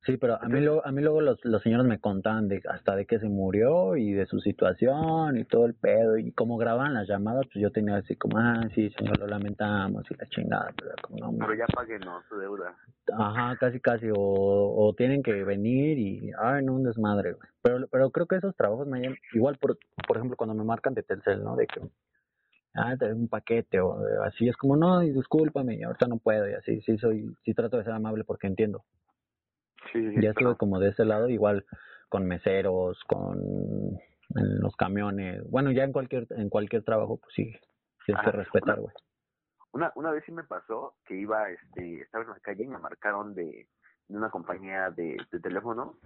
Sí, pero a mí luego, a mí luego los, los señores me contaban de hasta de que se murió y de su situación y todo el pedo y como grababan las llamadas, pues yo tenía así como, ah, sí, señor, lo lamentamos y la chingada, pero como, no, pero ya paguen ¿no? su deuda Ajá, casi, casi, o, o tienen que venir y, ay, no, un desmadre, güey. Pero, pero creo que esos trabajos me hayan, igual, por, por ejemplo, cuando me marcan de Telcel, ¿no? De que, ah, te un paquete o eh, así, es como, no, discúlpame, ahorita no puedo y así, sí soy, sí trato de ser amable porque entiendo. Sí, sí, Ya estuve como de ese lado, igual con meseros, con en los camiones, bueno, ya en cualquier, en cualquier trabajo, pues sí, tienes que respetar, güey. una una vez sí me pasó que iba este estaba en la calle y me marcaron de, de una compañía de, de teléfono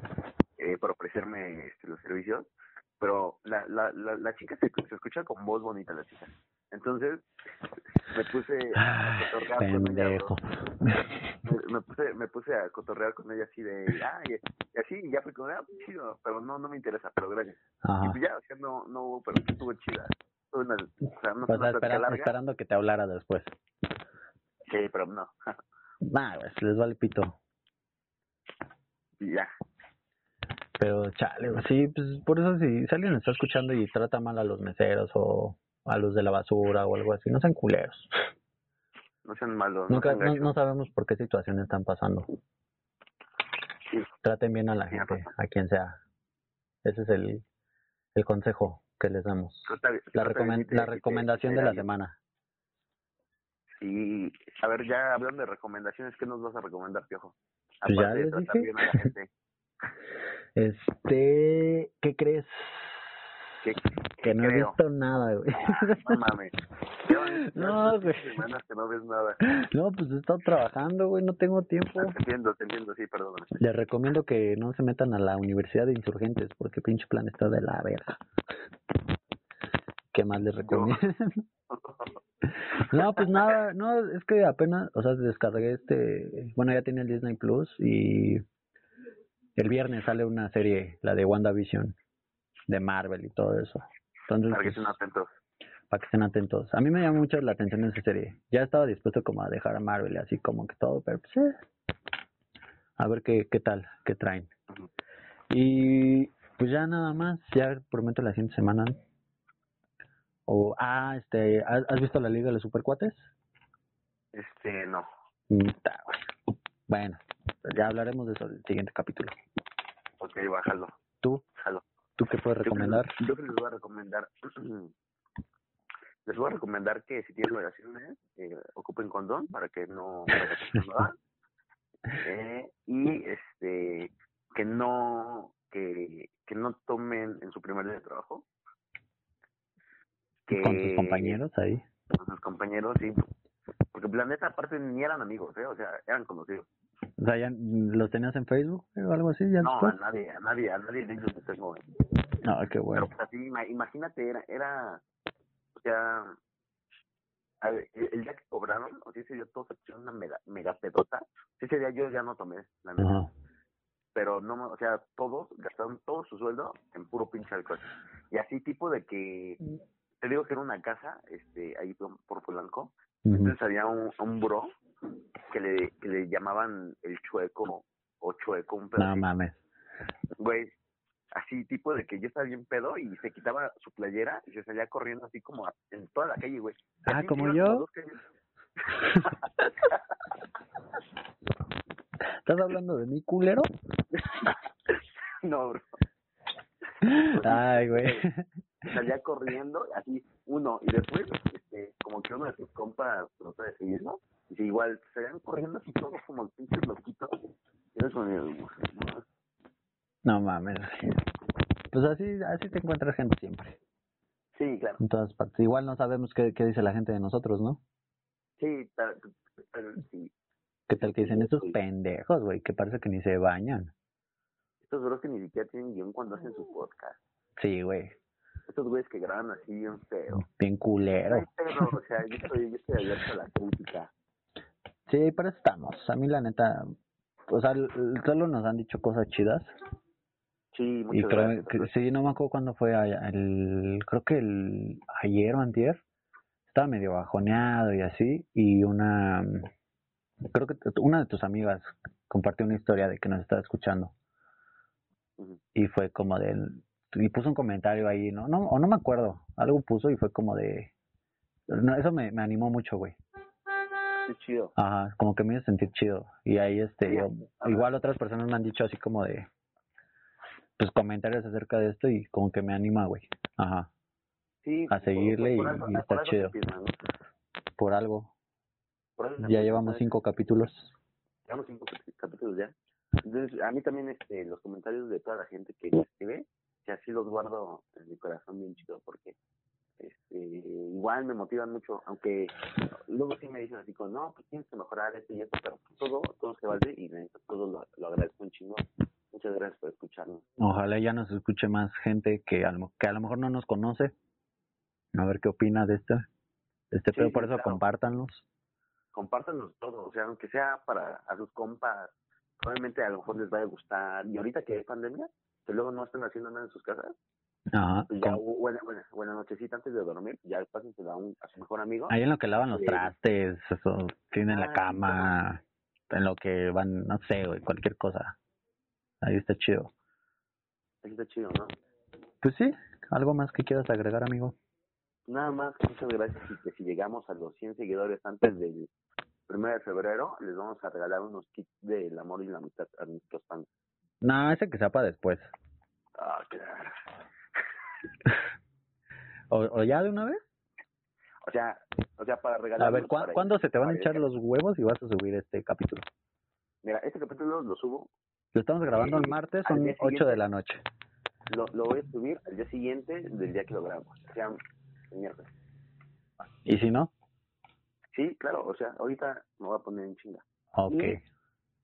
eh, para ofrecerme este, los servicios pero la, la, la, la chica se, se escucha con voz bonita la chica entonces me puse a cotorrear con ella me, me puse me puse a cotorrear con ella así de ah y, y así y ya fue como ah pues chido pero no no me interesa pero gracias. Y pues ya o sea no no hubo pero estuvo chida. Estuvo una, o sea, no Pues una esperando que te hablara después. sí pero no. Nah, güey, les vale pito. y ya. Pero chale, sí, pues por eso si, si alguien está escuchando y trata mal a los meseros o a los de la basura o algo así, no sean culeros. no sean malos no Nunca, no, sabemos por qué situaciones están pasando. Sí. Traten bien a la gente, a quien sea. Ese es el, el consejo que les damos. La, y la y recomendación y de la semana. Sí, a ver, ya hablando de recomendaciones, ¿qué nos vas a recomendar, Piojo? Pues ya Aparte de les tratar dije. bien a la gente. Este, ¿qué crees? ¿Qué, Que no he creo? visto nada, güey. Ah, no mames. No, güey. semanas que no ves nada. No, pues he estado trabajando, güey, no tengo tiempo. Ah, Te entiendo, te entiendo, sí, perdóname. Les recomiendo que no se metan a la Universidad de Insurgentes porque pinche plan está de la verga. ¿Qué más les recomiendo? No, pues nada, no, es que apenas, o sea, descargué este, bueno, ya tenía el Disney Plus y el viernes sale una serie, la de WandaVision, de Marvel y todo eso. Entonces, Para que pues, estén atentos. para que estén atentos. A mí me llama mucho la atención esa serie. Ya estaba dispuesto como a dejar a Marvel así como que todo, pero pues eh, a ver qué, qué tal, qué traen. Y pues ya nada más, ya prometo la siguiente semana. O, ah, este, ¿has has visto la Liga de los Supercuates? Este, no. Mm. Bueno, ya hablaremos de eso en el siguiente capítulo. Ok, bájalo. ¿Tú? Bájalo. ¿Tú qué puedes Yo creo- recomendar? Yo que les voy a recomendar. les voy a recomendar que si tienen relaciones, eh, ocupen condón para que no para que no hagan. eh, y este que no que, que no tomen en su primer día de trabajo que Con tus compañeros ahí. con sus compañeros sí porque la neta aparte ni eran amigos eh o sea eran conocidos O sea, ya los tenías en Facebook o algo así, ya no a después. nadie a nadie a nadie de ellos tengo. No, qué bueno. Pero pues así, ima- imagínate, era, era, o sea, a ver, el, día que cobraron, o sea, ese día todos se pusieron una mega, mega pedota. Ese día yo ya no tomé, la neta. Ajá. Pero no, o sea, todos gastaron todo su sueldo en puro pinche alcohol. Y así tipo de que, te digo que era una casa, este, ahí por, por Polanco. Entonces había un, un bro que le, que le llamaban el chueco o chueco, un pedo No mames. güey, así tipo de que yo estaba bien pedo y se quitaba su playera y se salía corriendo así como a- en toda la calle, güey. Ah, ¿como yo? ¿Estás hablando de mi culero? no, bro. Ay, güey. Salía corriendo, así uno, y después, este, como que uno de sus compas trató de seguirlo, y sí, igual salían corriendo así todos como pinches loquitos. Era como, no, No mames. Pues así, así te encuentras gente siempre, Sí, claro. en todas partes. Igual no sabemos qué, qué dice la gente de nosotros, ¿no? Sí, pero, pero sí. ¿Qué tal que dicen estos pendejos, güey? Que parece que ni se bañan. Estos bros que ni siquiera tienen guion cuando hacen su podcast. Sí, güey. Estos güeyes que graban así bien feo. Bien culero. Ay, pero, o sea, yo estoy, yo estoy abierto a la crítica. Sí, pero estamos. A mí la neta, o sea, solo nos han dicho cosas chidas. Sí, Y muchas creo gracias. que, sí, no me acuerdo cuándo fue, el, creo que el ayer o antier, estaba medio bajoneado y así, y una, creo que una de tus amigas compartió una historia de que nos estaba escuchando, y fue como del, y puso un comentario ahí, no, no, o no me acuerdo, algo puso y fue como de, no, eso me, me animó mucho, güey, Chido. ajá, como que me hizo sentir chido, y ahí este, Sí, yo- igual otras personas me han dicho así como de, pues comentarios acerca de esto y como que me anima, güey. Ajá, Sí, a seguirle y- algo- y está algo chido. por algo. Ya llevamos cinco capítulos. Llevamos cinco cap- capítulos ya. Entonces, a mí también este, los comentarios de toda la gente que me escribe, que así los guardo en mi corazón bien chido, porque este, igual me motivan mucho, aunque luego sí me dicen así como, no, pues tienes que mejorar esto y esto, pero todo, todo se vale y todo lo, lo agradezco un chingo. Muchas gracias por escucharnos. Ojalá ya nos escuche más gente que a lo, que a lo mejor no nos conoce. A ver qué opina de este, de este Sí, sí, Por eso claro. compártanlos. compártanos todo, o sea, aunque sea para a sus compas, probablemente a lo mejor les vaya a gustar. Y ahorita que hay pandemia, que luego no están haciendo nada en sus casas, Ajá. ya buena, buena, buena nochecita antes de dormir, ya pásensela a, un, a su mejor amigo. Ahí en lo que lavan los Sí. trastes, eso, tienen la Ah, cama, en lo que van, no sé, güey, cualquier cosa. Ahí está chido. Así está chido, ¿no? Pues sí, algo más que quieras agregar, amigo. Nada más, muchas gracias y que si llegamos a los 100 seguidores antes del 1 de febrero, les vamos a regalar unos kits del amor y la amistad a nuestros fans. No, ese que sea para después. Ah, claro. ¿O, o ya de una vez? O sea, o sea, para regalar. A ver, ¿cuá- ¿cuándo se te van a echar los huevos y vas a subir este capítulo? Mira, este capítulo lo subo, Lo estamos grabando el martes, son día 8 de la noche. lo, lo voy a subir al día siguiente del día que lo grabamos, o sea, el miércoles. ¿Y si no? Sí, claro, o sea, ahorita me voy a poner en chinga. Ok. Y,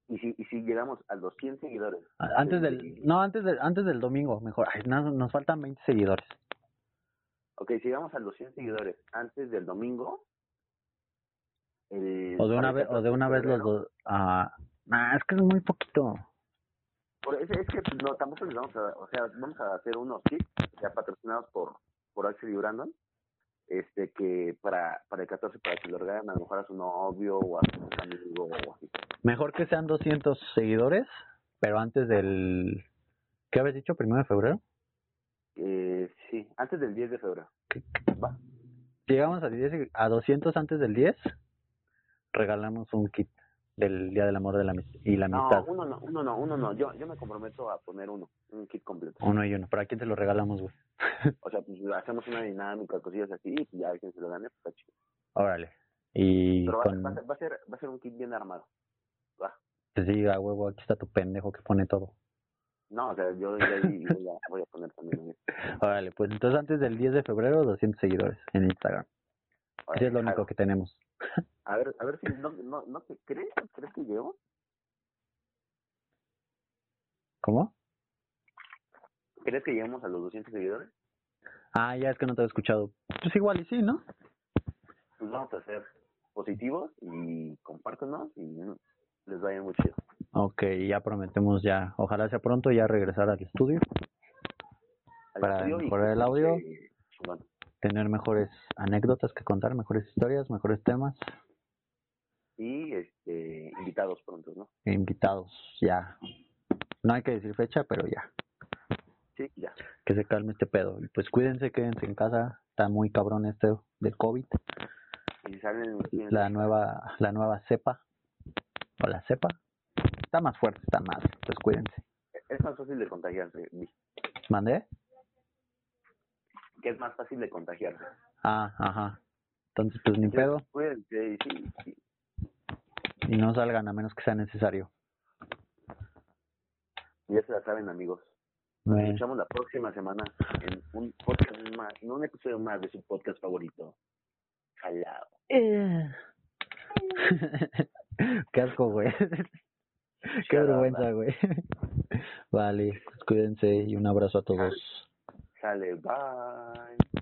y si, y si llegamos a los 100 seguidores. Antes del, no, antes del, antes del domingo, mejor. Ay, no, nos faltan 20 seguidores. Ok, si llegamos a los 100 seguidores antes del domingo. el- O de una vez, o de 14 una vez los dos. Ah, nah, es que es muy poquito. Por es que no, tampoco les vamos a, o sea, vamos a hacer unos kits ya patrocinados por, por Axel y Brandon, este, que para, para el 14 para que lo regalen a lo mejor a su novio o a su amigo o así. Mejor que sean 200 seguidores, pero antes del, ¿Qué habéis dicho? ¿Primero de febrero? Eh, sí, antes del 10 de febrero. ¿Qué- Va. Llegamos a, 10, a 200 antes del 10, regalamos un kit del Día del Amor de la, y la No, Amistad. uno no, uno no, uno no. Yo, yo me comprometo a poner uno, un kit completo. Uno y uno. ¿Para quién te lo regalamos, güey? O sea, pues hacemos una dinámica, cosillas así, y ya quien se lo gane, pues está chido. Órale. Y Pero va, con... va, a ser, va, a ser, va a ser un kit bien armado. Va. Te diga, huevo, aquí está tu pendejo que pone todo. No, o sea, yo de ahí voy a, voy a poner también. Órale, pues entonces antes del 10 de febrero, 200 seguidores en Instagram. Ese es lo único que tenemos. A ver, a ver si no, no, no te crees, ¿crees que llego? ¿Cómo? ¿Crees que lleguemos a los 200 seguidores? Ah, ya es que no te he escuchado. Pues igual y sí, ¿no? Pues vamos a ser positivos y compártenos y les vaya muy chido. Ok, ya prometemos ya, ojalá sea pronto ya regresar al estudio, Al Para estudio mejorar el audio. chingón. Tener mejores anécdotas que contar, mejores historias, mejores temas, Y este, invitados prontos, ¿no? invitados, ya. No hay que decir fecha, pero ya, Sí, ya. que se calme este pedo. Y pues cuídense, quédense en casa, está muy cabrón este del COVID, Y salen la nueva, la nueva cepa, o la cepa, está más fuerte, está más, pues cuídense. Es más fácil de contagiarse. ¿Mandé? Que es más fácil de contagiarse. Ah, ajá. Entonces, pues ni pedo, Cuídense y sí, sí. y no salgan a menos que sea necesario. Ya se la saben, amigos. Nos Bueno. escuchamos la próxima semana en un podcast más, en un episodio más de su podcast favorito. Jalao. Eh. Qué asco, güey. Qué vergüenza, güey. Vale, pues cuídense y un abrazo a todos. Sale, bye.